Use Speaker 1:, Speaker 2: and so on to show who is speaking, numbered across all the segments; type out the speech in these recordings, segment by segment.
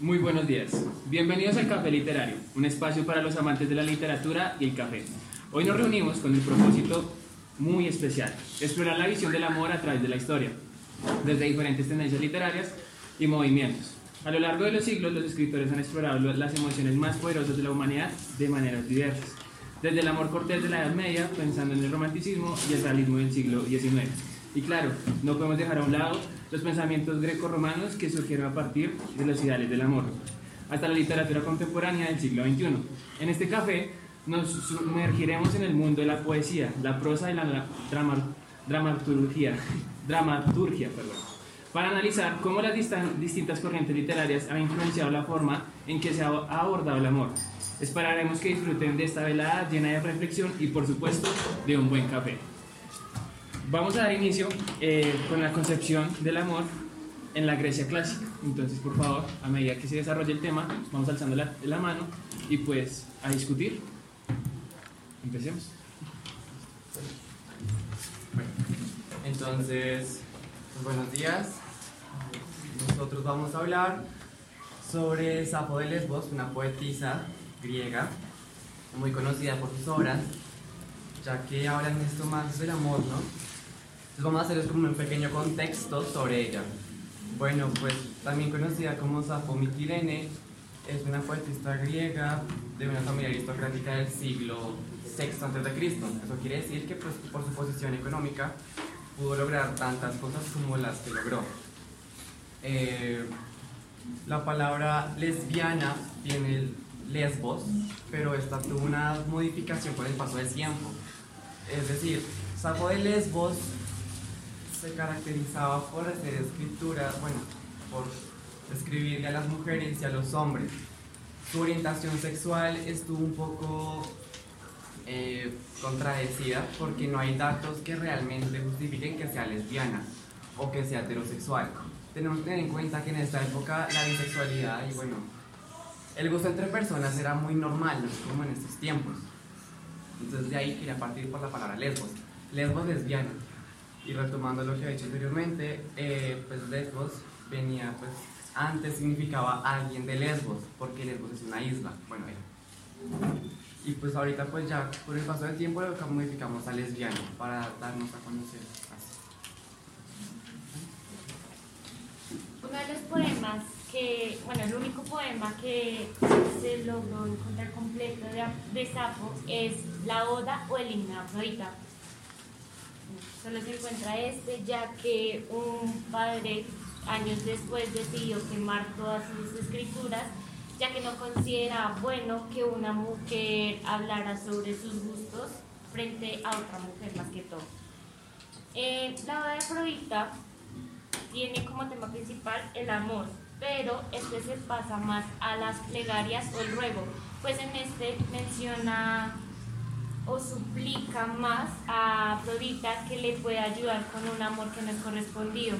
Speaker 1: Muy buenos días. Bienvenidos al Café Literario, un espacio para los amantes de la literatura y el café. Hoy nos reunimos con un propósito muy especial, explorar la visión del amor a través de la historia, desde diferentes tendencias literarias y movimientos. A lo largo de los siglos, los escritores han explorado las emociones más poderosas de la humanidad de maneras diversas, desde el amor cortés de la Edad Media, pensando en el romanticismo y el realismo del siglo XIX. Y claro, no podemos dejar a un lado los pensamientos greco-romanos que surgieron a partir de los ideales del amor, hasta la literatura contemporánea del siglo XXI. En este café nos sumergiremos en el mundo de la poesía, la prosa y la dramaturgia, dramaturgia perdón, para analizar cómo las distintas corrientes literarias han influenciado la forma en que se ha abordado el amor. Esperaremos que disfruten de esta velada llena de reflexión y por supuesto de un buen café. Vamos a dar inicio eh, con la concepción del amor en la Grecia clásica. Entonces, por favor, a medida que se desarrolle el tema, vamos alzando la, mano y pues a discutir. Empecemos.
Speaker 2: Entonces, buenos días. Nosotros vamos a hablar sobre Safo de Lesbos, una poetisa griega muy conocida por sus obras, ya que hablan esto más del amor, ¿no? Entonces vamos a hacer como un pequeño contexto sobre ella. Bueno, pues también conocida como Safo Mitilene, es una poetista griega de una familia aristocrática del siglo VI a.C. Eso quiere decir que pues, por su posición económica pudo lograr tantas cosas como las que logró. Eh, la palabra lesbiana tiene lesbos, pero esta tuvo una modificación con el paso del tiempo. Es decir, Safo de Lesbos se caracterizaba por hacer escrituras, bueno, por escribirle a las mujeres y a los hombres. Su orientación sexual estuvo un poco eh, contradecida porque no hay datos que realmente justifiquen que sea lesbiana o que sea heterosexual. Tenemos que tener en cuenta que en esta época la bisexualidad y bueno, el gusto entre personas era muy normal, no como en estos tiempos. Entonces de ahí quería partir por la palabra lesbos. Lesbos lesbiana. Y retomando lo que he dicho anteriormente, eh, pues Lesbos venía, pues antes significaba alguien de Lesbos, porque Lesbos es una isla, bueno, Y pues ahorita pues ya por el paso del tiempo lo modificamos a lesbiano para darnos a conocer.
Speaker 3: Uno de los poemas que, bueno, el único poema que se logró encontrar completo de, de Sapo es la Oda o el himno Afrodita solo se encuentra este, ya que un padre años después decidió quemar todas sus escrituras, ya que no considera bueno que una mujer hablara sobre sus gustos frente a otra mujer más que todo. Eh, la obra de Afrodita tiene como tema principal el amor, pero este se pasa más a las plegarias o el ruego, pues en este menciona o suplica más a Afrodita que le pueda ayudar con un amor que no es correspondido.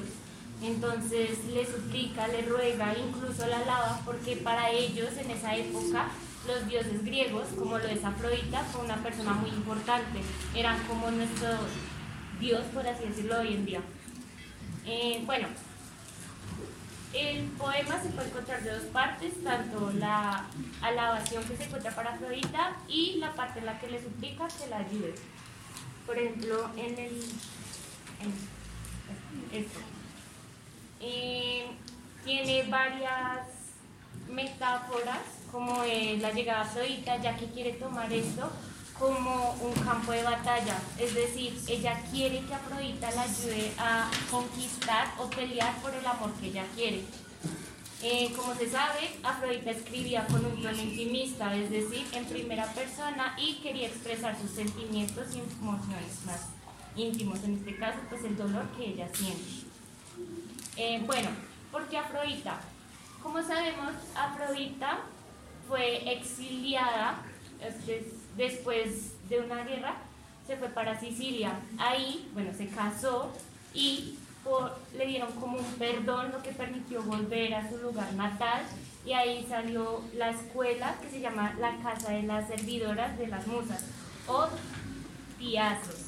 Speaker 3: Entonces le suplica, le ruega, incluso la alaba, porque para ellos en esa época los dioses griegos, como lo es Afrodita, fue una persona muy importante. Eran como nuestro dios, por así decirlo, hoy en día. Eh, bueno, el poema se puede encontrar de dos partes, tanto la alabación que se encuentra para Afrodita y la parte en la que le suplica que la ayude. Por ejemplo, en el... esto. Eh, tiene varias metáforas, como la llegada a Afrodita, ya que quiere tomar esto como un campo de batalla, es decir, ella quiere que Afrodita la ayude a conquistar o pelear por el amor que ella quiere. Eh, como se sabe, Afrodita escribía con un tono intimista, es decir, en primera persona y quería expresar sus sentimientos y emociones más íntimos, en este caso, pues el dolor que ella siente. Eh, bueno, ¿por qué Afrodita? Como sabemos, Afrodita fue exiliada, es después de una guerra, se fue para Sicilia. Ahí, bueno, se casó y le dieron como un perdón, lo que permitió volver a su lugar natal. Y ahí salió la escuela que se llama la Casa de las Servidoras de las Musas, o Piazos.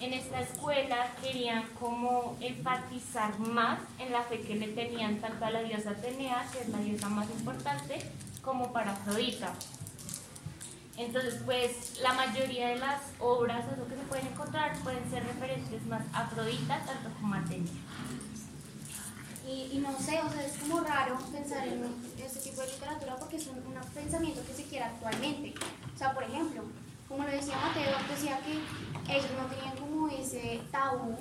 Speaker 3: en esta escuela querían como enfatizar más en la fe que le tenían tanto a la diosa Atenea, que es la diosa más importante, como para Afrodita. Entonces, pues la mayoría de las obras o lo que se pueden encontrar pueden ser referentes más a Afrodita, tanto como a Atenea.
Speaker 4: Y, y, no sé, o sea, es como raro pensar en este tipo de literatura porque es un, un pensamiento que se quiere actualmente. O sea, por ejemplo, como lo decía Mateo, decía que ellos no tenían como ese tabú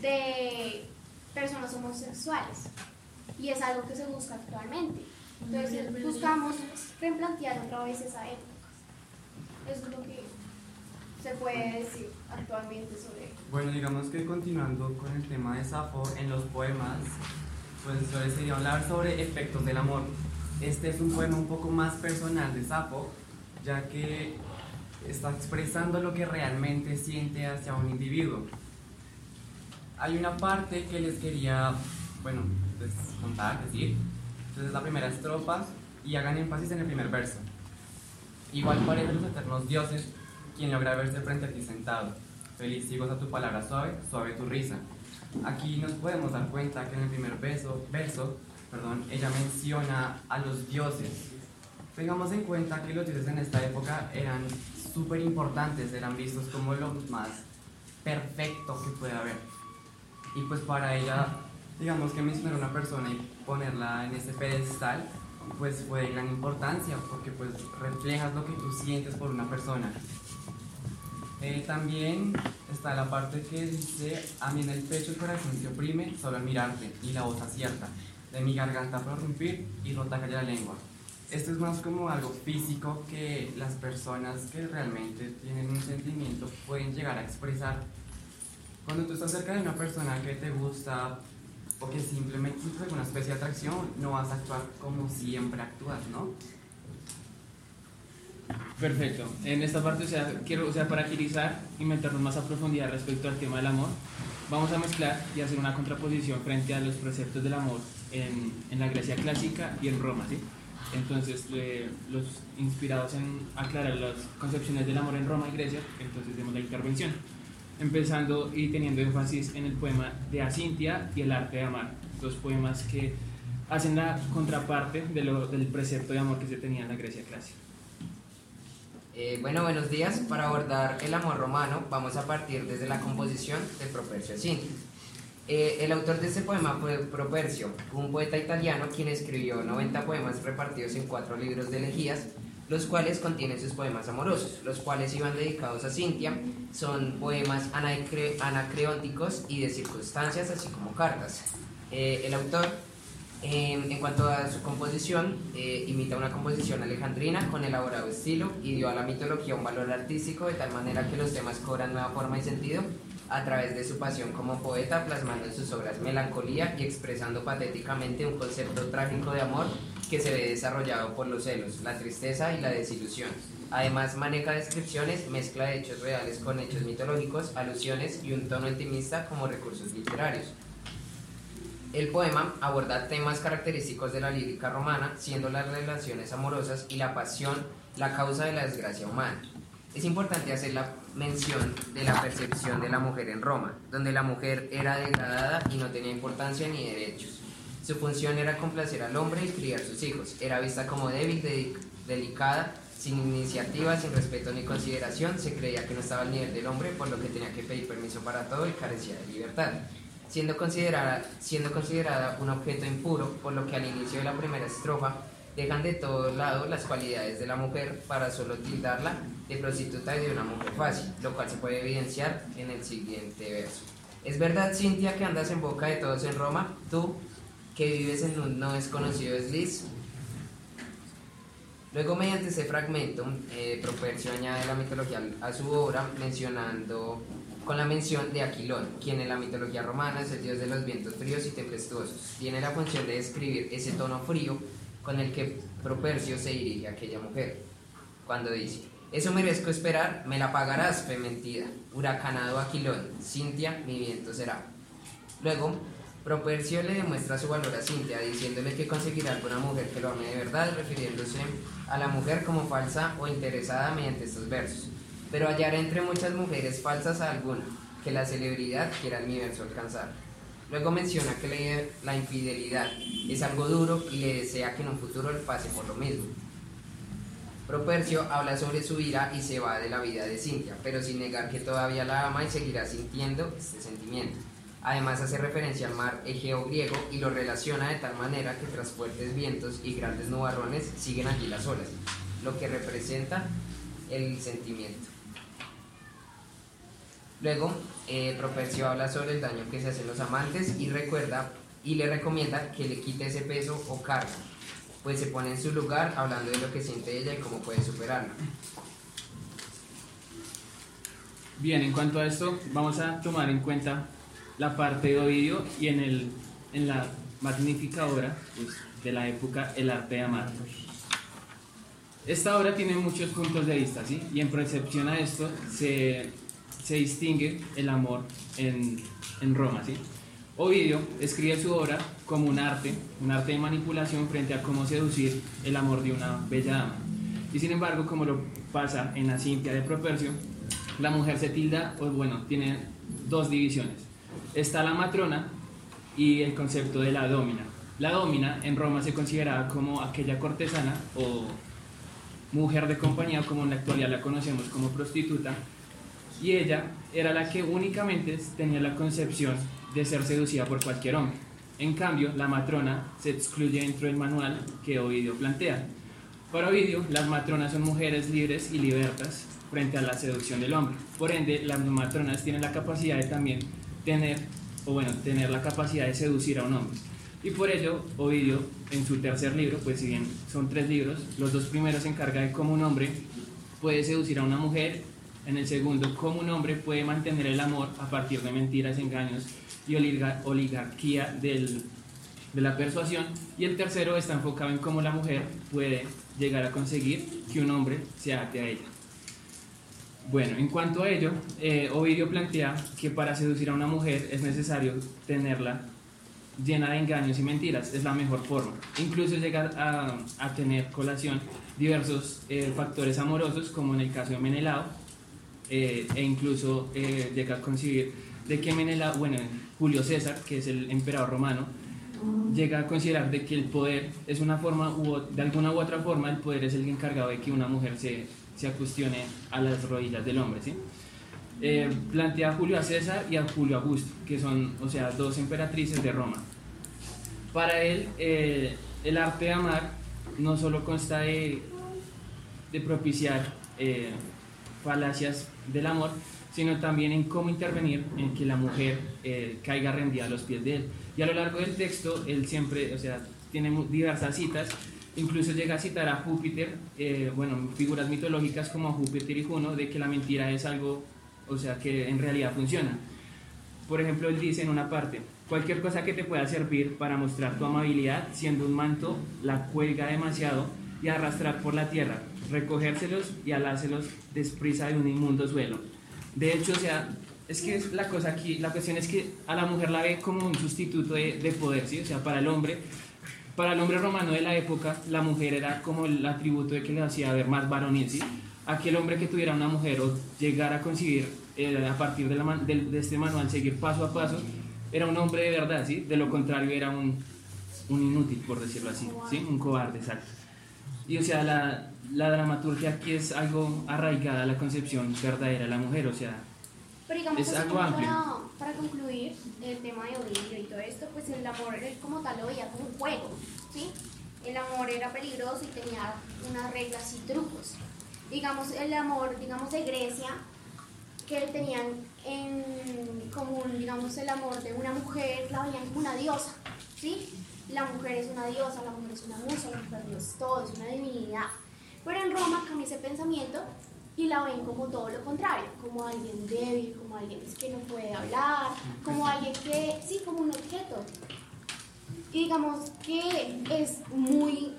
Speaker 4: de personas homosexuales. Y es algo que se busca actualmente. Entonces buscamos replantear otra vez esa época. Es lo que se puede decir actualmente sobre
Speaker 2: Bueno, digamos que continuando con el tema de Safo, en los poemas, pues entonces sería hablar sobre efectos del amor. Este es un poema un poco más personal de Safo, ya que está expresando lo que realmente siente hacia un individuo. Hay una parte que les quería, bueno, contar, decir. Entonces la primera estrofa y hagan énfasis en el primer verso. Igual parecen los eternos dioses, quien logra verse frente a ti sentado. Feliz y goza tu palabra suave, suave tu risa. Aquí nos podemos dar cuenta que en el primer verso, verso perdón, ella menciona a los dioses. Tengamos en cuenta que los dioses en esta época eran súper importantes, eran vistos como lo más perfecto que puede haber. Y pues para ella, digamos que mencionar a una persona y ponerla en ese pedestal, pues fue de gran importancia, porque pues reflejas lo que tú sientes por una persona. Eh, también está la parte que dice, a mí en el pecho el corazón se oprime solo al mirarte y la voz acierta, de mi garganta prorrumpir y rota calla la lengua. Esto es más como algo físico que las personas que realmente tienen un sentimiento pueden llegar a expresar. Cuando tú estás cerca de una persona que te gusta o que simplemente sientes alguna especie de atracción, no vas a actuar como siempre actúas, ¿no?
Speaker 1: Perfecto. En esta parte, o sea, quiero, o sea, para agilizar y meternos más a profundidad respecto al tema del amor, vamos a mezclar y hacer una contraposición frente a los preceptos del amor en, en la Grecia clásica y en Roma, ¿sí? Entonces, los inspirados en aclarar las concepciones del amor en Roma y Grecia, entonces demos la intervención. Empezando y teniendo énfasis en el poema de Asintia y el arte de amar, dos poemas que hacen la contraparte de lo, del precepto de amor que se tenía en la Grecia clásica.
Speaker 5: Eh, bueno, buenos días. Para abordar el amor romano, vamos a partir desde la composición del Propercio Asintia. Eh, el autor de este poema fue Propercio, un poeta italiano quien escribió 90 poemas repartidos en cuatro libros de elegías, los cuales contienen sus poemas amorosos, los cuales iban dedicados a Cintia. Son poemas anacre anacreónticos y de circunstancias, así como cartas. Eh, el autor, en cuanto a su composición, eh, imita una composición alejandrina con elaborado estilo y dio a la mitología un valor artístico de tal manera que los temas cobran nueva forma y sentido a través de su pasión como poeta, plasmando en sus obras melancolía y expresando patéticamente un concepto trágico de amor que se ve desarrollado por los celos, la tristeza y la desilusión. Además, maneja descripciones, mezcla hechos reales con hechos mitológicos, alusiones y un tono intimista como recursos literarios. El poema aborda temas característicos de la lírica romana, siendo las relaciones amorosas y la pasión la causa de la desgracia humana. Es importante hacer la mención de la percepción de la mujer en Roma, donde la mujer era degradada y no tenía importancia ni derechos. Su función era complacer al hombre y criar sus hijos. Era vista como débil, de delicada, sin iniciativa, sin respeto ni consideración. Se creía que no estaba al nivel del hombre, por lo que tenía que pedir permiso para todo y carecía de libertad. Siendo considerada, siendo considerada un objeto impuro, por lo que al inicio de la primera estrofa dejan de todo lado las cualidades de la mujer para solo tildarla de prostituta y de una mujer fácil, lo cual se puede evidenciar en el siguiente verso. ¿Es verdad, Cintia, que andas en boca de todos en Roma? Tú, que vives en un no desconocido desliz. Luego, mediante ese fragmento, eh, Propercio añade la mitología a su obra, mencionando con la mención de Aquilón, quien en la mitología romana es el dios de los vientos fríos y tempestuosos. Tiene la función de describir ese tono frío con el que Propercio se dirige a aquella mujer, cuando dice, eso merezco esperar, me la pagarás, fe mentida, huracanado Aquilón, Cintia, mi viento será. Luego, Propercio le demuestra su valor a Cintia, diciéndole que conseguirá alguna mujer que lo ame de verdad, refiriéndose a la mujer como falsa o interesada mediante estos versos. Pero hallará entre muchas mujeres falsas a alguna, que la celebridad quiera el universo alcanzar. Luego menciona que la infidelidad es algo duro y le desea que en un futuro le pase por lo mismo. Propercio habla sobre su ira y se va de la vida de Cintia, pero sin negar que todavía la ama y seguirá sintiendo este sentimiento. Además hace referencia al mar Egeo griego y lo relaciona de tal manera que tras fuertes vientos y grandes nubarrones siguen allí las olas, lo que representa el sentimiento. Luego, eh, Propercio habla sobre el daño que se hacen los amantes y recuerda y le recomienda que le quite ese peso o carga, pues se pone en su lugar hablando de lo que siente ella y cómo puede superarlo.
Speaker 1: Bien, en cuanto a esto, vamos a tomar en cuenta la parte de Ovidio y en, el, en la magnífica obra pues, de la época El arte de amar. Esta obra tiene muchos puntos de vista, ¿sí? Y en percepción a esto se, se distingue el amor en, en Roma, ¿sí? Ovidio escribe su obra como un arte, un arte de manipulación frente a cómo seducir el amor de una bella dama. Y sin embargo, como lo pasa en la Cintia de Propercio, la mujer se tilda, o bueno, tiene dos divisiones. Está la matrona y el concepto de la domina. La domina en Roma se consideraba como aquella cortesana o mujer de compañía, como en la actualidad la conocemos como prostituta, y ella era la que únicamente tenía la concepción de ser seducida por cualquier hombre. En cambio, la matrona se excluye dentro del manual que Ovidio plantea. Para Ovidio, las matronas son mujeres libres y libertas frente a la seducción del hombre. Por ende, las matronas tienen la capacidad de también tener, o bueno, tener la capacidad de seducir a un hombre. Y por ello, Ovidio, en su tercer libro, pues si bien son tres libros, los dos primeros se encarga de cómo un hombre puede seducir a una mujer, en el segundo, cómo un hombre puede mantener el amor a partir de mentiras, engaños y oligar oligarquía del, de la persuasión, y el tercero está enfocado en cómo la mujer puede llegar a conseguir que un hombre se ate a ella. Bueno, en cuanto a ello, eh, Ovidio plantea que para seducir a una mujer es necesario tenerla llena de engaños y mentiras, es la mejor forma. Incluso llegar a, tener colación diversos eh, factores amorosos, como en el caso de Menelao, eh, e incluso llega a conseguir de que Menelao, bueno, Julio César, que es el emperador romano, llega a considerar de que el poder es una forma, u, de alguna u otra forma, el poder es el encargado de que una mujer se, se acuestione a las rodillas del hombre, ¿sí? Eh, plantea a Julio a César y a Julio Augusto, que son, o sea, dos emperatrices de Roma. Para él, eh, el arte de amar no solo consta de, propiciar eh, falacias del amor, sino también en cómo intervenir en que la mujer eh, caiga rendida a los pies de él. Y a lo largo del texto, él siempre, o sea, tiene diversas citas, incluso llega a citar a Júpiter, eh, bueno, figuras mitológicas como Júpiter y Juno, de que la mentira es algo, o sea, que en realidad funciona. Por ejemplo, él dice en una parte, cualquier cosa que te pueda servir para mostrar tu amabilidad, siendo un manto, la cuelga demasiado y arrastrar por la tierra, recogérselos y alárselos desprisa de un inmundo suelo. De hecho, o sea, es que la cosa aquí, la cuestión es que a la mujer la ve como un sustituto de, de poder, ¿sí? O sea, para el hombre, para el hombre romano de la época, la mujer era como el atributo de que le hacía ver más varonil, ¿sí? Aquel hombre que tuviera una mujer o llegara a conseguir a partir de, la man- del- de este manual seguir paso a paso, era un hombre de verdad, ¿sí? De lo contrario era un, un inútil, por decirlo así, ¿sí? Un cobarde, exacto. Y o sea, la, la dramaturgia aquí es algo arraigada a la concepción verdadera de la mujer, o sea,
Speaker 4: Pero digamos,
Speaker 1: Es algo amplio.
Speaker 4: para, para concluir el tema de Ovidio y todo esto, pues el amor él como tal lo veía como un juego, ¿sí? El amor era peligroso y tenía unas reglas y trucos. Digamos, el amor, digamos, de Grecia, que tenían en común, digamos, el amor de una mujer, la veían como una diosa, ¿sí? La mujer es una diosa, la mujer es una musa, la mujer es todo, es una divinidad. Pero en Roma cambia ese pensamiento y la ven como todo lo contrario, como alguien débil, como alguien que no puede hablar, como alguien que, sí, como un objeto. Y digamos que es muy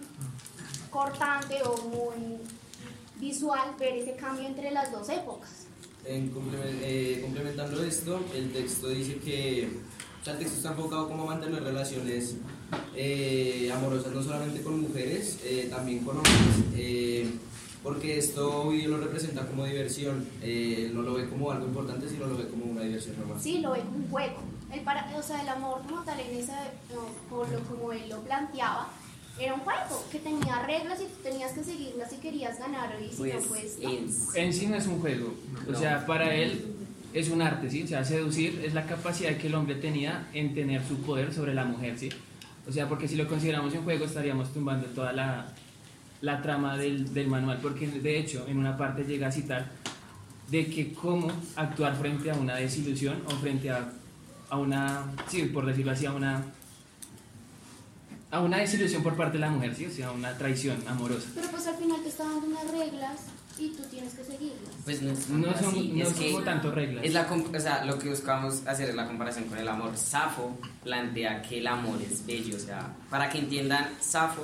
Speaker 4: cortante o muy visual ver ese cambio entre las dos épocas.
Speaker 6: En complemen- eh, complementando esto, el texto dice que o sea, el texto está enfocado como mantener relaciones eh, amorosas no solamente con mujeres, eh, también con hombres. Porque esto Ovidio lo representa como diversión, eh, no lo ve como algo importante, sino lo ve como una diversión normal.
Speaker 4: Sí, lo ve como un juego. El para, o sea, el amor como tal, en esa, no, por lo como él lo planteaba, era un juego que tenía reglas y tú tenías que seguirlas si querías ganar y si no, pues no.
Speaker 5: es-
Speaker 1: En sí no es un juego. O sea, para él es un arte, ¿sí? O sea, seducir es la capacidad que el hombre tenía en tener su poder sobre la mujer, ¿sí? O sea, porque si lo consideramos un juego estaríamos tumbando toda la, la trama del, del manual, porque de hecho en una parte llega a citar de que cómo actuar frente a una desilusión o frente a, a una, sí, por decirlo así, a una, a una desilusión por parte de la mujer, ¿sí? O sea, una traición amorosa.
Speaker 4: Pero pues al final te está dando unas reglas y tú tienes que seguirlas.
Speaker 5: Pues no es
Speaker 1: No son,
Speaker 5: así,
Speaker 1: no
Speaker 5: es que
Speaker 1: como tanto reglas.
Speaker 5: es la, o sea, lo que buscamos hacer es la comparación con el amor. Safo plantea que el amor es bello, o sea, para que entiendan, Safo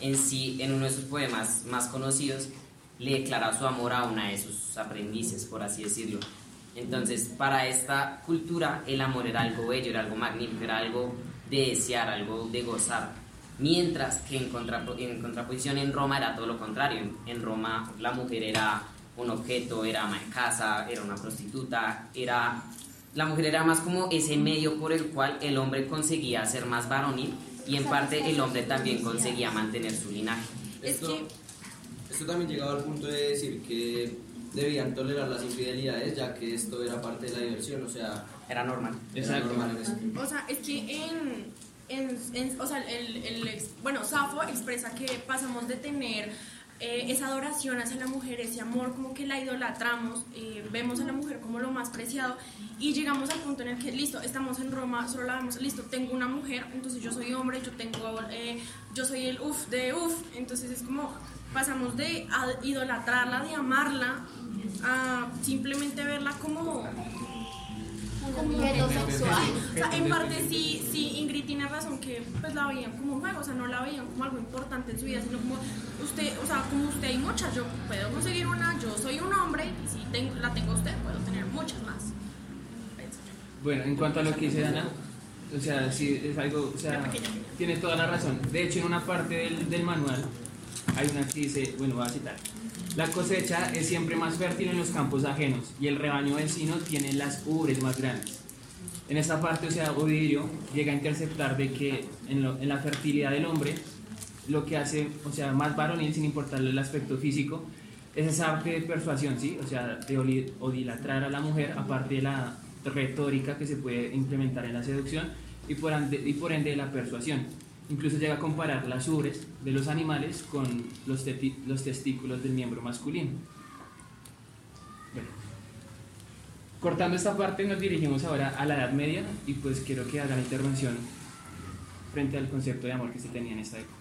Speaker 5: en sí, en uno de sus poemas más conocidos, le declara su amor a una de sus aprendices, por así decirlo. Entonces, para esta cultura, el amor era algo bello, era algo magnífico, era algo de desear, algo de gozar. Mientras que en, en contraposición en Roma era todo lo contrario. En Roma la mujer era un objeto, era ama de casa, era una prostituta, era... La mujer era más como ese medio por el cual el hombre conseguía ser más varonil y en parte el hombre también conseguía mantener su linaje.
Speaker 7: Es
Speaker 6: Esto, esto también llegaba al punto de decir que debían tolerar las infidelidades, ya que esto era parte de la diversión, o sea,
Speaker 5: Era normal.
Speaker 6: era normal en eso.
Speaker 7: O sea, es que en, en, en- o sea, el, el ex- bueno, Safo expresa que pasamos de tener eh, esa adoración hacia la mujer, ese amor, como que la idolatramos, eh, vemos a la mujer como lo más preciado y llegamos al punto en el que, listo, estamos en Roma, solo la vemos, listo, tengo una mujer, entonces yo soy hombre, yo tengo, eh, yo soy el uff de uff, entonces es como pasamos de idolatrarla, de amarla, a simplemente verla como
Speaker 4: Un objeto sexual.
Speaker 7: o sea, en parte sí, sí, Ingrid tiene razón que pues la veían como un juego, o sea, no la veían como algo importante en su vida, sino como usted, o sea, como usted hay muchas, yo puedo conseguir una, yo soy un hombre y si tengo- la tengo usted, puedo tener muchas más.
Speaker 1: Bueno, en cuanto a lo que dice Ana, o sea, sí, es algo, o sea, tiene toda la razón. De hecho, en una parte del, del manual hay una que dice, bueno, voy a citar. La cosecha es siempre más fértil en los campos ajenos y el rebaño vecino tiene las ubres más grandes. En esta parte, o sea, Ovidio llega a interceptar de que en, la fertilidad del hombre, lo que hace, o sea, más varonil sin importarle el aspecto físico, es esa arte de persuasión, ¿sí? O sea, de odilatrar a la mujer, aparte de la retórica que se puede implementar en la seducción y por, ande- y por ende de la persuasión. Incluso llega a comparar las ubres de los animales con los, testículos del miembro masculino. Cortando esta parte nos dirigimos ahora a la Edad Media y pues quiero que hagan intervención frente al concepto de amor que se tenía en esta época.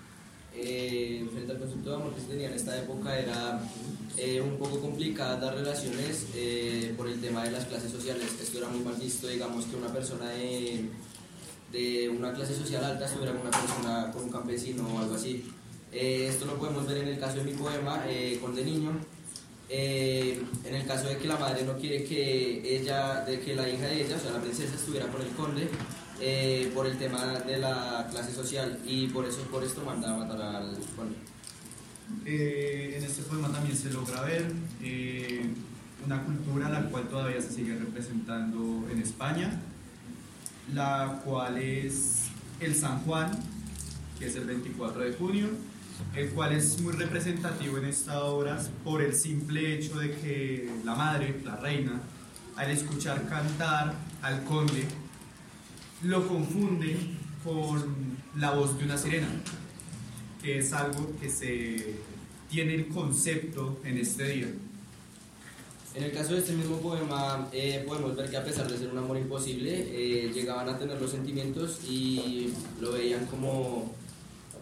Speaker 6: Eh, frente al concepto de amor que se tenía en esta época era eh, un poco complicada las relaciones eh, por el tema de las clases sociales. Esto era muy mal visto, digamos, que una persona de, de una clase social alta estuviera con una persona, con un campesino o algo así. Eh, esto lo podemos ver en el caso de mi poema, eh, con de niño. Eh, en el caso de que la madre no quiere que ella, de que la hija de ella, o sea, la princesa, estuviera con el conde, eh, por el tema de la clase social y por eso por esto manda a matar al conde.
Speaker 8: Eh, en este poema también se logra ver eh, una cultura la cual todavía se sigue representando en España, la cual es el San Juan, que es el 24 de junio, el cual es muy representativo en esta obra por el simple hecho de que la madre, la reina, al escuchar cantar al conde, lo confunde con la voz de una sirena que es algo que se tiene el concepto en este día.
Speaker 6: En el caso de este mismo poema eh, podemos ver que a pesar de ser un amor imposible, eh, llegaban a tener los sentimientos y lo veían como,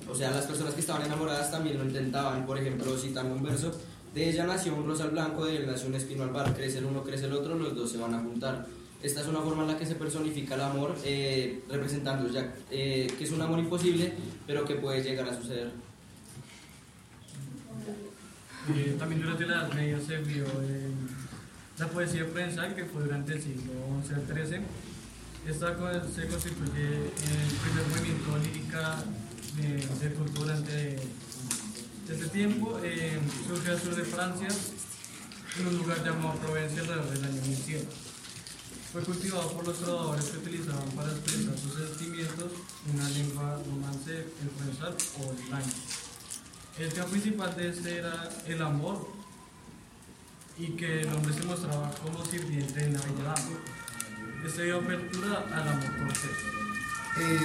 Speaker 6: o sea, las personas que estaban enamoradas también lo intentaban, por ejemplo, citando un verso, de ella nació un rosal blanco, de él nació un espino albar, crece el uno, crece el otro, los dos se van a juntar. Esta es una forma en la que se personifica el amor, eh, representando ya eh, que es un amor imposible, pero que puede llegar a suceder.
Speaker 9: Eh, también durante la Edad Media se vio la poesía provenzal, que fue durante el siglo XI al XIII. Esta se constituye en el primer movimiento lírica de, de cultura de, Este tiempo eh, surge al sur de Francia, en un lugar llamado Provencia alrededor del año 1100. Fue cultivado por los trovadores que utilizaban para expresar sus sentimientos una lengua romance, el provenzal o el laño. El tema principal de este era el amor y que el hombre se como sirviente en la dama. Este dio apertura al amor cortés.
Speaker 10: Eh,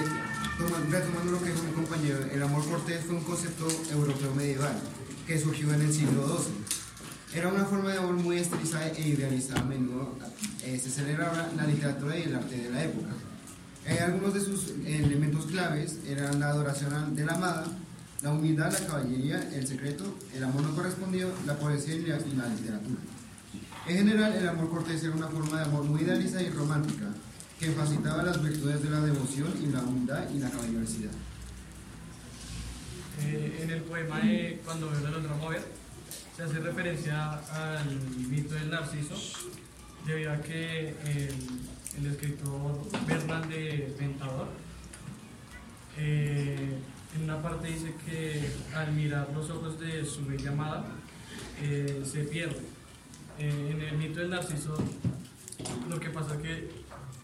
Speaker 10: toma- retomando lo que dijo mi compañero, el amor cortés fue un concepto europeo medieval que surgió en el siglo XII. Era una forma de amor muy estilizada e idealizada. A menudo eh, se celebraba la literatura y el arte de la época. Eh, algunos de sus elementos claves eran la adoración de la amada, la humildad, la caballería, el secreto, el amor no correspondido, la poesía y la, literatura. En general, el amor cortés era una forma de amor muy idealizada y romántica, que facilitaba las virtudes de la devoción y la humildad y la caballerosidad.
Speaker 9: Eh, en el poema de Cuando veo la otra mover, se hace referencia al mito del Narciso, debido a que el, el escritor Bernal de Ventador, eh, en una parte dice que al mirar los ojos de su bella amada, eh, se pierde. Eh, en el mito del Narciso, lo que pasa es que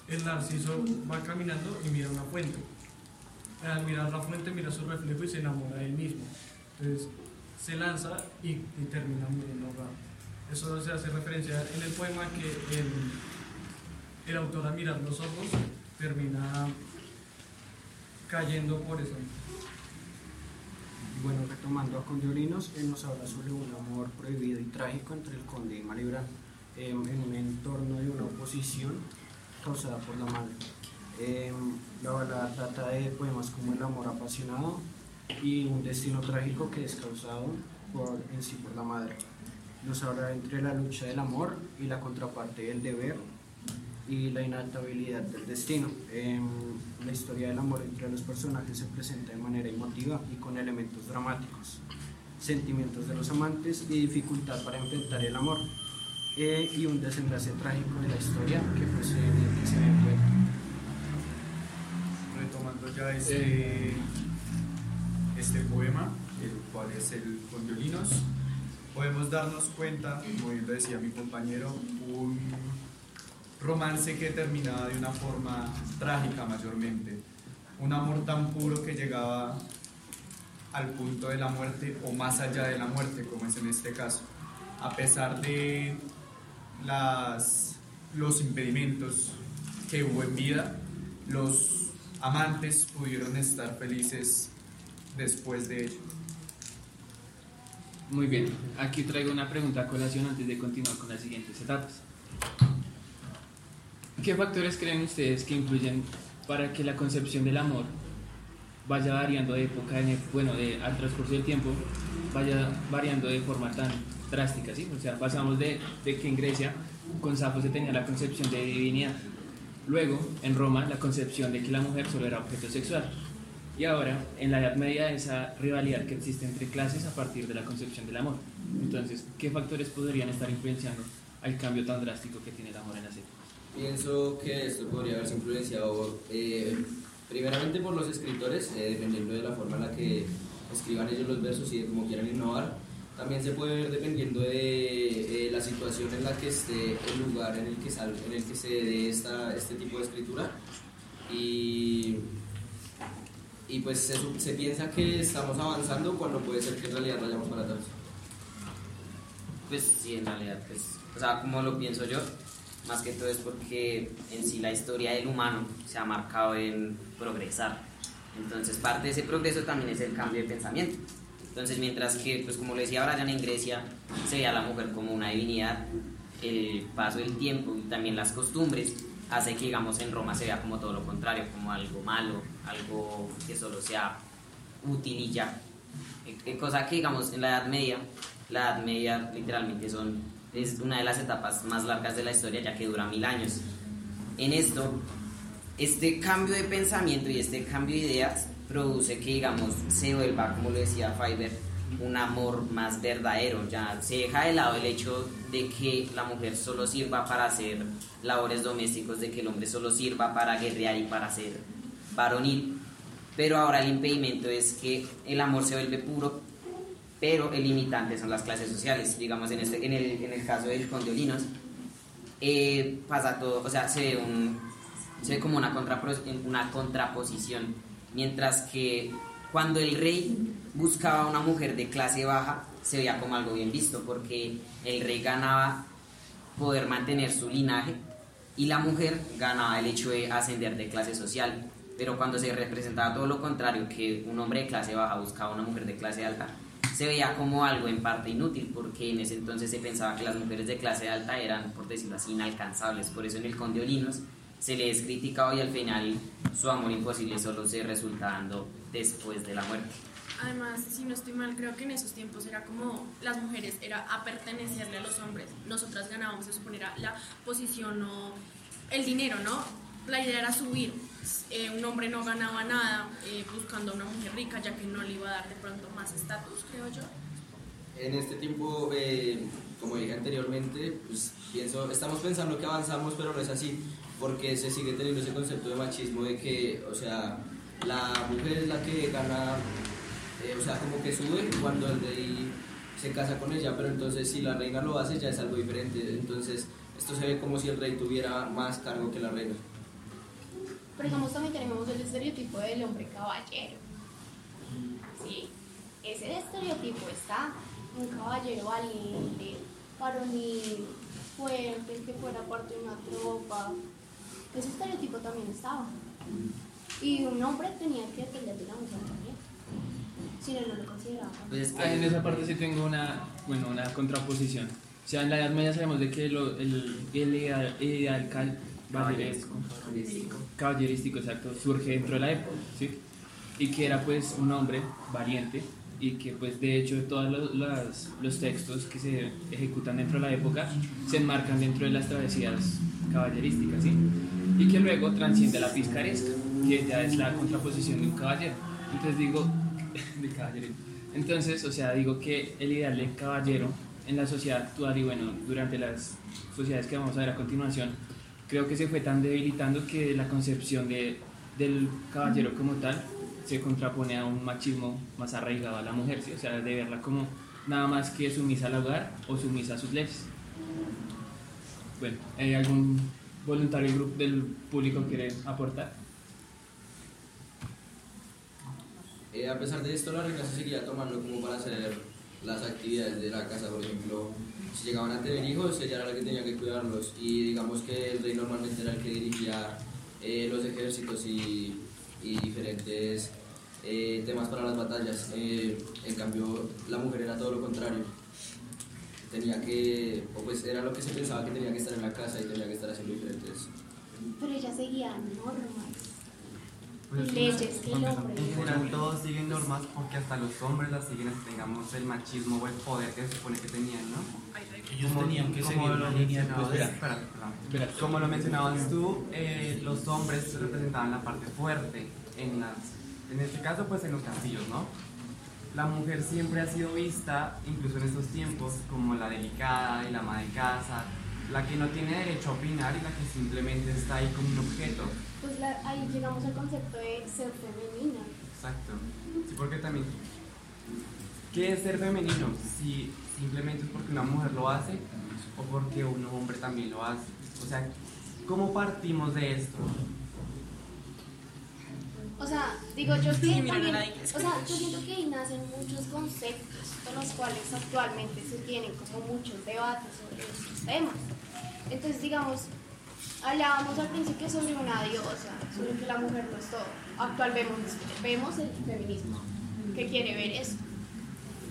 Speaker 9: el Narciso va caminando y mira una fuente al mirar la fuente mira su reflejo y se enamora de él mismo. Entonces se lanza y, termina muriendo. Eso se hace referencia en el poema que el, el autor al mirar los ojos termina cayendo por eso.
Speaker 11: Bueno, retomando a Condiolinos, él nos habla sobre un amor prohibido y trágico entre el conde y Malibran eh, en un entorno de una oposición causada por la madre. Eh, la balada trata de poemas como el amor apasionado y un destino trágico que es causado en sí por la madre. Nos habla entre la lucha del amor y la contraparte del deber y la inadaptabilidad del destino. Em, la historia del amor entre los personajes se presenta de manera emotiva y con elementos dramáticos, sentimientos de los amantes y dificultad para enfrentar el amor, eh, y un desenlace trágico de la historia que pues el que se encuentra.
Speaker 8: retomando ya este, este poema, el cual es el con violinos, podemos darnos cuenta, como bien decía mi compañero, un romance que terminaba de una forma trágica mayormente, un amor tan puro que llegaba al punto de la muerte o más allá de la muerte, como es en este caso, a pesar de las, los impedimentos que hubo en vida, los amantes pudieron estar felices después de ello.
Speaker 1: Muy bien, aquí traigo una pregunta a colación antes de continuar con las siguientes etapas. ¿Qué factores creen ustedes que influyen para que la concepción del amor vaya variando de época, en, bueno, de, al transcurso del tiempo, vaya variando de forma tan drástica, ¿sí? O sea, pasamos de, que en Grecia con Safo se tenía la concepción de divinidad, luego en Roma la concepción de que la mujer solo era objeto sexual, y ahora en la Edad Media esa rivalidad que existe entre clases a partir de la concepción del amor. Entonces, ¿qué factores podrían estar influenciando al cambio tan drástico que tiene el amor en las épocas?
Speaker 6: Pienso que esto podría haberse influenciado eh, primeramente por los escritores, eh, dependiendo de la forma en la que escriban ellos los versos y de cómo quieran innovar. También se puede ver dependiendo de eh, la situación en la que esté el lugar en el que, sal, en el que se dé esta, este tipo de escritura. Y, y pues se, se piensa que estamos avanzando cuando puede ser que en realidad vayamos para atrás.
Speaker 12: Pues sí, en realidad, pues, o sea, como lo pienso yo, más que todo es porque en sí la historia del humano se ha marcado en progresar. Entonces, parte de ese progreso también es el cambio de pensamiento. Entonces, mientras que, pues como lo decía Brian, en Grecia se veía a la mujer como una divinidad, el paso del tiempo y también las costumbres hace que, digamos, en Roma se vea como todo lo contrario, como algo malo, algo que solo sea útil y ya. Eh, eh, Cosa que, digamos, en la Edad Media, la Edad Media literalmente son, es una de las etapas más largas de la historia, ya que dura mil años. En esto, este cambio de pensamiento y este cambio de ideas produce que, digamos, se vuelva, como lo decía Fiverr, un amor más verdadero. Ya se deja de lado el hecho de que la mujer solo sirva para hacer labores domésticos, de que el hombre solo sirva para guerrear y para ser varonil. Pero ahora el impedimento es que el amor se vuelve puro
Speaker 5: pero el limitante son las clases sociales. Digamos, en, este, en, el, en el caso del conde Olinos, eh, pasa todo, o sea, se ve, un, se ve como una, una contraposición, mientras que cuando el rey buscaba una mujer de clase baja, se veía como algo bien visto, porque el rey ganaba poder mantener su linaje y la mujer ganaba el hecho de ascender de clase social. Pero cuando se representaba todo lo contrario, que un hombre de clase baja buscaba una mujer de clase alta, se veía como algo en parte inútil, porque en ese entonces se pensaba que las mujeres de clase alta eran, por decirlo así, inalcanzables. Por eso en el Conde Olinos se le es criticado y al final su amor imposible solo se resulta dando después de la muerte.
Speaker 7: Además, si no estoy mal, creo que en esos tiempos era como las mujeres, era a pertenecerle a los hombres. Nosotras ganábamos, se supone, era la posición o el dinero, ¿no? La idea era subir. Eh, un hombre no ganaba nada eh, buscando a una mujer rica, ya que no le iba a dar de pronto más estatus, creo yo.
Speaker 6: En este tiempo, eh, como dije anteriormente, pues pienso, estamos pensando que avanzamos, pero no es así, porque se sigue teniendo ese concepto de machismo de que, o sea, la mujer es la que gana, eh, o sea, como que sube cuando el rey se casa con ella, pero entonces si la reina lo hace ya es algo diferente, entonces esto se ve como si el rey tuviera más cargo que la reina.
Speaker 4: Pero digamos también tenemos el estereotipo del hombre caballero. ¿Sí? Ese estereotipo está. Un caballero valiente, varonil, fuerte, que fuera parte de una tropa. Ese estereotipo también estaba. Y un hombre tenía que depender de una mujer también. Si no, no lo consideraba.
Speaker 5: Pues
Speaker 1: en esa parte sí tengo una, bueno, una contraposición. O sea, en la Edad Media sabemos de que lo- el, el ideal, el ideal caballeresco, caballerístico, exacto, surge dentro de la época, ¿sí? Y que era pues un hombre valiente y que pues de hecho todos los, las- los textos que se ejecutan dentro de la época se enmarcan dentro de las travesías caballerísticas, ¿sí? Y que luego transciende a la picaresca, que ya es la contraposición de un caballero. Entonces digo, de caballero. Entonces, o sea, digo que el ideal del caballero en la sociedad actual y bueno, durante las sociedades que vamos a ver a continuación, creo que se fue tan debilitando que la concepción de, del caballero como tal se contrapone a un machismo más arraigado a la mujer, ¿sí? o sea, de verla como nada más que sumisa al hogar o sumisa a sus leyes. Bueno, ¿hay algún voluntario del público que quiere aportar?
Speaker 6: Eh, a pesar de esto, la reina se seguía tomando como para hacer las actividades de la casa, por ejemplo, si llegaban a tener hijos, ella era la que tenía que cuidarlos y digamos que el rey normalmente era el que dirigía eh, los ejércitos y, y diferentes eh, temas para las batallas. Eh, en cambio, la mujer era todo lo contrario. Tenía que, o pues era lo que se pensaba que tenía que estar en la casa y tenía que estar haciendo diferentes
Speaker 4: Pero ella seguía normas.
Speaker 2: Pues,
Speaker 4: leyes hombre.
Speaker 2: En general todos siguen normas porque hasta los hombres las siguen, tengamos el machismo o el poder que se supone que tenían, ¿no?
Speaker 13: Ellos
Speaker 2: Como-
Speaker 13: tenían que
Speaker 2: como
Speaker 13: seguir
Speaker 2: lo
Speaker 13: una línea postura.
Speaker 2: espera, perdón.
Speaker 1: Espera.
Speaker 2: Como lo mencionabas tú, eh, los hombres representaban la parte fuerte en las, en este caso pues en los castillos, ¿no? La mujer siempre ha sido vista, incluso en estos tiempos, como la delicada y la ama de casa, la que no tiene derecho a opinar y la que simplemente está ahí como un objeto.
Speaker 4: Pues la- ahí llegamos al concepto de ser femenina.
Speaker 2: Exacto. Sí, porque también. ¿Qué es ser femenino? Si simplemente es porque una mujer lo hace o porque un hombre también lo hace. O sea, ¿cómo partimos de esto?
Speaker 4: O sea, digo yo
Speaker 7: Sí,
Speaker 4: también, o sea, yo siento que ahí nacen muchos conceptos con los cuales actualmente se tienen como muchos debates sobre estos temas. Entonces, digamos, hablábamos al principio sobre una diosa, sobre que la mujer no es todo. Actual vemos, vemos el feminismo, que quiere ver eso.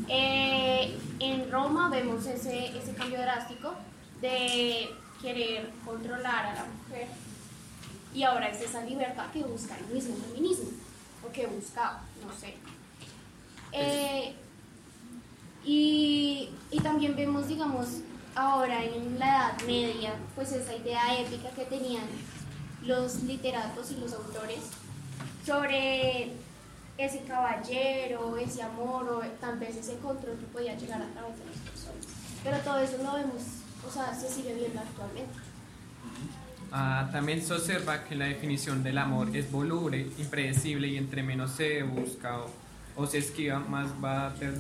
Speaker 4: Eh, en Roma vemos ese, ese cambio drástico de querer controlar a la mujer y ahora es esa libertad que busca el mismo feminismo, o que buscaba, no sé. Eh, y, y también vemos, digamos, ahora en la Edad Media, pues esa idea épica que tenían los literatos y los autores sobre ese caballero, ese amor o tal vez ese control que podía llegar a través de las personas. Pero todo eso lo vemos, o sea, se sigue viendo actualmente.
Speaker 14: Ah, también se observa que la definición del amor es voluble, impredecible y entre menos se busca o o se esquiva, más va a, ter-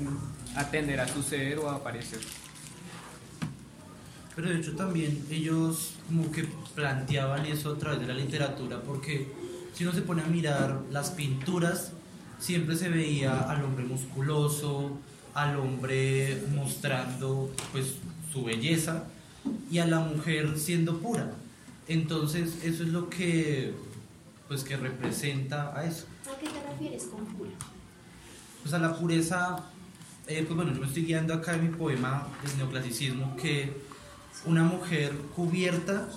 Speaker 14: a tender a suceder o a aparecer.
Speaker 13: Pero de hecho también ellos como que planteaban eso a través de la literatura, porque si uno se pone a mirar las pinturas, siempre se veía al hombre musculoso, al hombre mostrando pues su belleza y a la mujer siendo pura. Entonces eso es lo que pues que representa a eso.
Speaker 4: ¿A qué te refieres con pura?
Speaker 13: Pues a la pureza, eh, pues bueno, yo me estoy guiando acá en mi poema del neoclasicismo que una mujer cubierta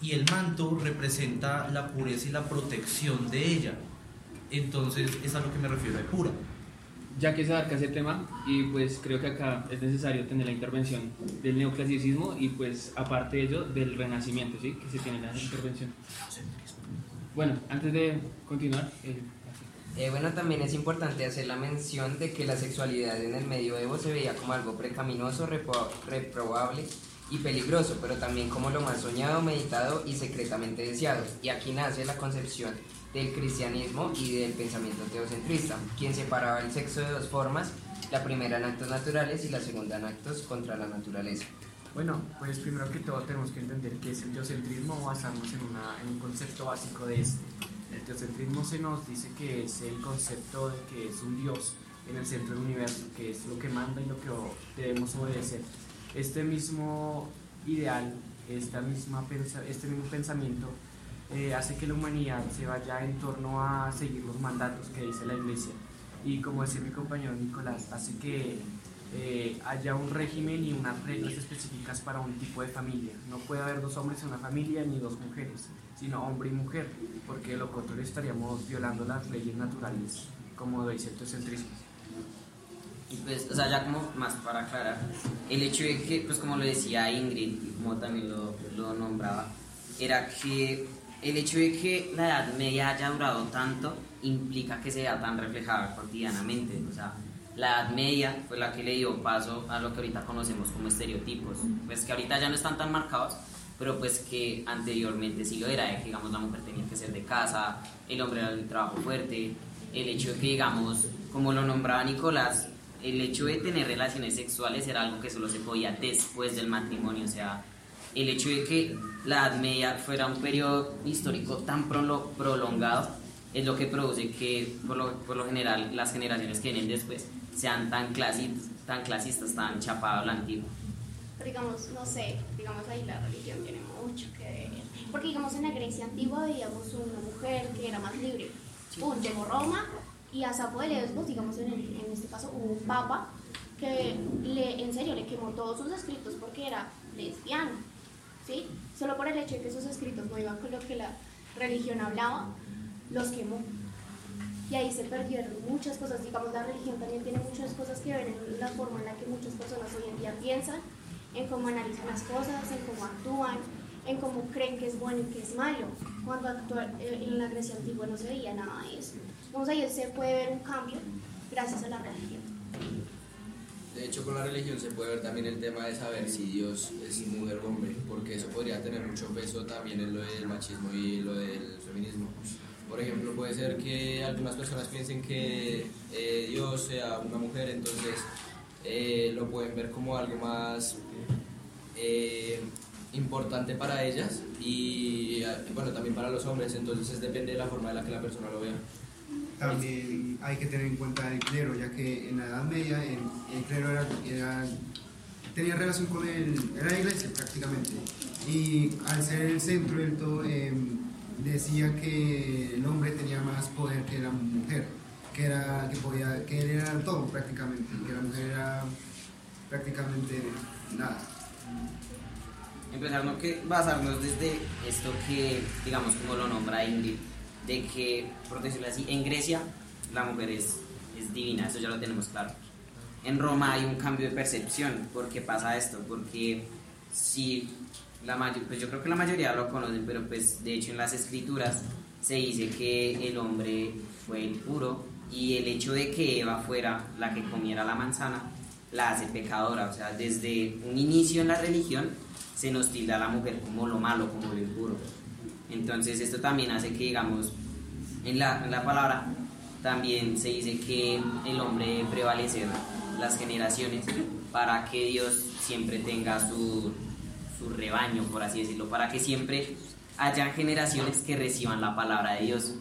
Speaker 13: y el manto representa la pureza y la protección de ella. Entonces es a lo que me refiero de pura.
Speaker 1: Ya que se abarca ese tema, y pues creo que acá es necesario tener la intervención del neoclasicismo y pues aparte de ello del renacimiento, ¿sí? Que se tiene la intervención. Bueno, antes de continuar, eh,
Speaker 5: Eh, bueno, también es importante hacer la mención de que la sexualidad en el medioevo se veía como algo precaminoso, repro- reprobable y peligroso, pero también como lo más soñado, meditado y secretamente deseado. Y aquí nace la concepción del cristianismo y del pensamiento teocentrista, quien separaba el sexo de dos formas, la primera en actos naturales y la segunda en actos contra la naturaleza.
Speaker 15: Bueno, pues primero que todo tenemos que entender qué es el teocentrismo o basarnos en, una, en un concepto básico de este. El teocentrismo se nos dice que es el concepto de que es un Dios en el centro del universo, que es lo que manda y lo que debemos obedecer. Este mismo ideal, esta misma este mismo pensamiento eh, hace que la humanidad se vaya en torno a seguir los mandatos que dice la Iglesia. Y como decía mi compañero Nicolás, hace que eh, haya un régimen y unas reglas específicas para un tipo de familia. No puede haber dos hombres en una familia ni dos mujeres, sino hombre y mujer, porque de lo contrario estaríamos violando las leyes naturales, como dice el teocentrismo.
Speaker 12: Y pues, o sea, ya como más para aclarar, el hecho de que, pues como lo decía Ingrid, y como también lo, lo nombraba, era que el hecho de que la Edad Media haya durado tanto implica que sea tan reflejada cotidianamente. O sea, la Edad Media fue la que le dio paso a lo que ahorita conocemos como estereotipos, pues que ahorita ya no están tan marcados, pero pues que anteriormente sí lo era, que digamos la mujer tenía que ser de casa, el hombre era el trabajo fuerte, el hecho de que digamos, como lo nombraba Nicolás, el hecho de tener relaciones sexuales era algo que solo se podía después del matrimonio, o sea, el hecho de que la Edad Media fuera un periodo histórico tan prolo- prolongado es lo que produce que por lo, por lo general las generaciones que vienen después sean tan, clasi- tan clasistas, tan chapadas a la antigua.
Speaker 4: Pero digamos, no sé, digamos ahí la religión tiene mucho que ver. Porque digamos en la Grecia antigua veíamos una mujer que era más libre. Pum, llegó Roma y a Sapo de Lesbos, digamos en, en este caso hubo un papa que le, en serio le quemó todos sus escritos porque era lesbiano. ¿Sí? Solo por el hecho de que sus escritos no iban con lo que la religión hablaba, los quemó. Y ahí se perdieron muchas cosas. Digamos, la religión también tiene muchas cosas que ver en la forma en la que muchas personas hoy en día piensan, en cómo analizan las cosas, en cómo actúan, en cómo creen que es bueno y que es malo. Cuando actúa- eh, en la Grecia antigua no se veía nada de eso. Entonces ahí se puede ver un cambio gracias a la religión.
Speaker 6: De hecho, con la religión se puede ver también el tema de saber si Dios es mujer o hombre, porque eso podría tener mucho peso también en lo del machismo y lo del feminismo. Por ejemplo, puede ser que algunas personas piensen que eh, Dios sea una mujer, entonces eh, lo pueden ver como algo más eh, importante para ellas y bueno, también para los hombres, entonces es depende de la forma en la que la persona lo vea.
Speaker 10: También hay que tener en cuenta el clero, ya que en la Edad Media el, clero era, tenía relación con el, era la iglesia prácticamente. Y al ser el centro del todo, eh, decía que el hombre tenía más poder que la mujer, que, era, que, podía, que él era todo prácticamente, que la mujer era prácticamente nada.
Speaker 12: Empezar no que basarnos desde esto que, digamos, como lo nombra Ingrid, de que, por decirlo así, en Grecia la mujer es, es divina, eso ya lo tenemos claro. En Roma hay un cambio de percepción. ¿Por qué pasa esto? Porque si la mayor, pues yo creo que la mayoría lo conocen, pero pues de hecho en las escrituras se dice que el hombre fue el puro y el hecho de que Eva fuera la que comiera la manzana la hace pecadora. O sea, desde un inicio en la religión se nos tilda a la mujer como lo malo, como lo impuro. Entonces esto también hace que, digamos, en la, en la palabra también se dice que el hombre debe prevalecer las generaciones para que Dios siempre tenga su, su rebaño, por así decirlo, para que siempre haya generaciones que reciban la palabra de Dios.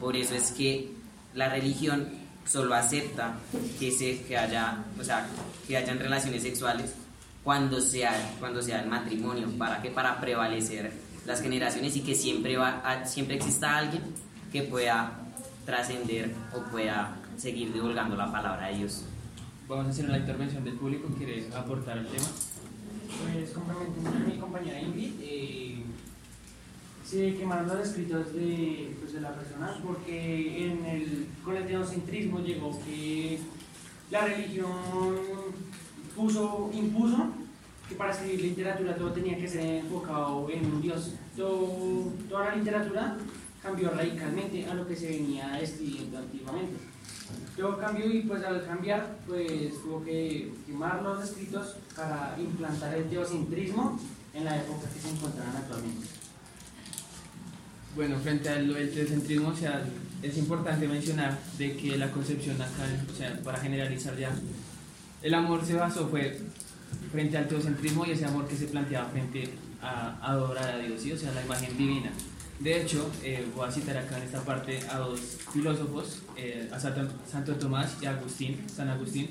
Speaker 12: Por eso es que la religión solo acepta que se que haya, o sea, que hayan relaciones sexuales cuando sea cuando sea el matrimonio, para que para prevalecer las generaciones y que siempre va a- siempre exista alguien que pueda trascender o pueda seguir divulgando la palabra de Dios.
Speaker 1: Vamos a hacer la intervención del público. ¿Quieres aportar al tema?
Speaker 15: Pues complementando a mi compañera Ingrid, eh, se quemaron los escritos de, pues, de la persona porque en el, con el teocentrismo llegó que la religión puso, impuso que para escribir literatura todo tenía que ser enfocado en un Dios. Todo- toda la literatura cambió radicalmente a lo que se venía escribiendo antiguamente. Todo cambió y pues al cambiar pues tuvo que quemar los escritos para implantar el teocentrismo en la época que se encontraban actualmente.
Speaker 1: Bueno, frente al el teocentrismo, o sea, es importante mencionar de que la concepción acá, o sea, para generalizar ya, el amor se basó fue frente al teocentrismo y ese amor que se planteaba frente a adorar a Dios, ¿sí? o sea, la imagen divina. De hecho, eh, voy a citar acá en esta parte a dos filósofos, eh, a Santo, Santo Tomás y a Agustín, San Agustín,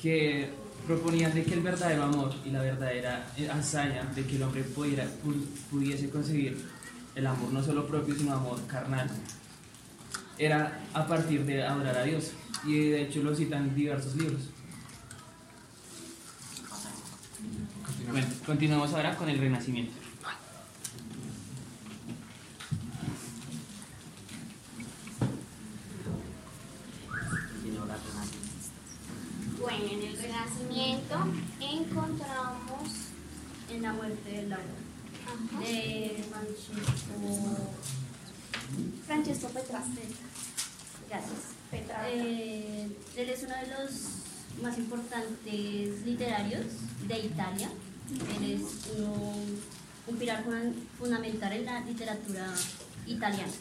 Speaker 1: que proponían de que el verdadero amor y la verdadera eh, hazaña de que el hombre pudiera, pu- pudiese conseguir el amor no solo propio, sino amor carnal, era a partir de adorar a Dios. Y de hecho lo citan en diversos libros. Bueno, continuamos ahora con el Renacimiento.
Speaker 4: Bueno, en el Renacimiento encontramos
Speaker 16: en la muerte de Laura. De Francesco.
Speaker 4: Francesco Petrarca.
Speaker 16: Gracias.
Speaker 4: Petrarca.
Speaker 16: Eh, él es uno de los más importantes literarios de Italia. Él es un pilar fun- fundamental en la literatura italiana.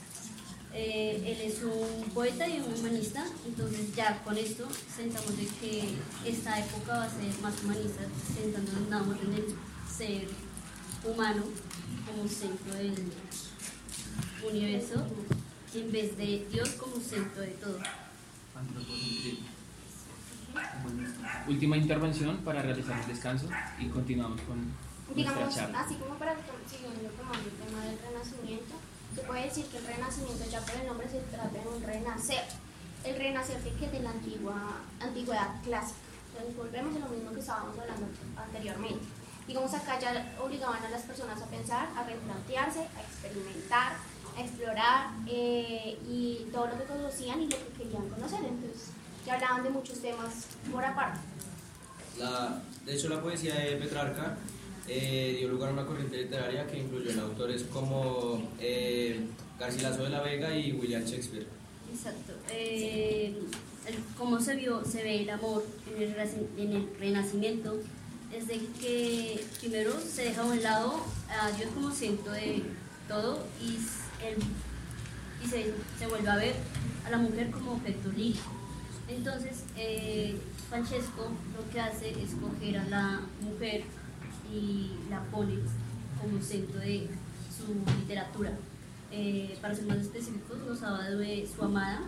Speaker 16: Eh, él es un poeta y un humanista, entonces ya con esto sentamos de que esta época va a ser más humanista, sentándonos en el ser humano como centro del universo, en vez de Dios como centro de todo.
Speaker 1: Última intervención para realizar el descanso y continuamos con
Speaker 4: Digamos,
Speaker 1: charla.
Speaker 4: así como para siguiendo tomando el tema del renacimiento, se puede decir que el renacimiento ya por el nombre se trata de un renacer. El renacer de que de la antigua, antigüedad clásica. Entonces volvemos a lo mismo que estábamos hablando anteriormente. Digamos acá ya obligaban a las personas a pensar, a replantearse, a experimentar, a explorar eh, y todo lo que conocían y lo que querían conocer. Entonces ya hablaban de muchos temas por aparte.
Speaker 6: La, de hecho, la poesía de Petrarca eh, dio lugar a una corriente literaria que incluyó en autores como eh, Garcilaso de la Vega y William Shakespeare.
Speaker 16: Exacto. Eh, el- cómo se vio, se ve el amor en el, en el renacimiento es de que primero se deja a un lado a Dios como centro de todo y, el- y se, se vuelve a ver a la mujer como objeto lírico. Entonces, eh, Francesco lo que hace es coger a la mujer y la pone como centro de su literatura. Eh, para ser más específicos, nos habla de su amada,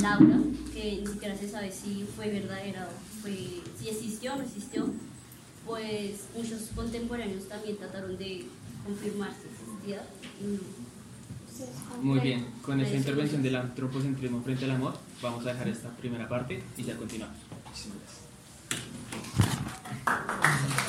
Speaker 16: Laura, que ni siquiera se sabe si fue verdadera o si existió o no existió. Pues muchos contemporáneos también trataron de confirmar si existía y no.
Speaker 1: Muy bien, con esta intervención del antropocentrismo frente al amor, vamos a dejar esta primera parte y ya continuamos. Muchísimas gracias.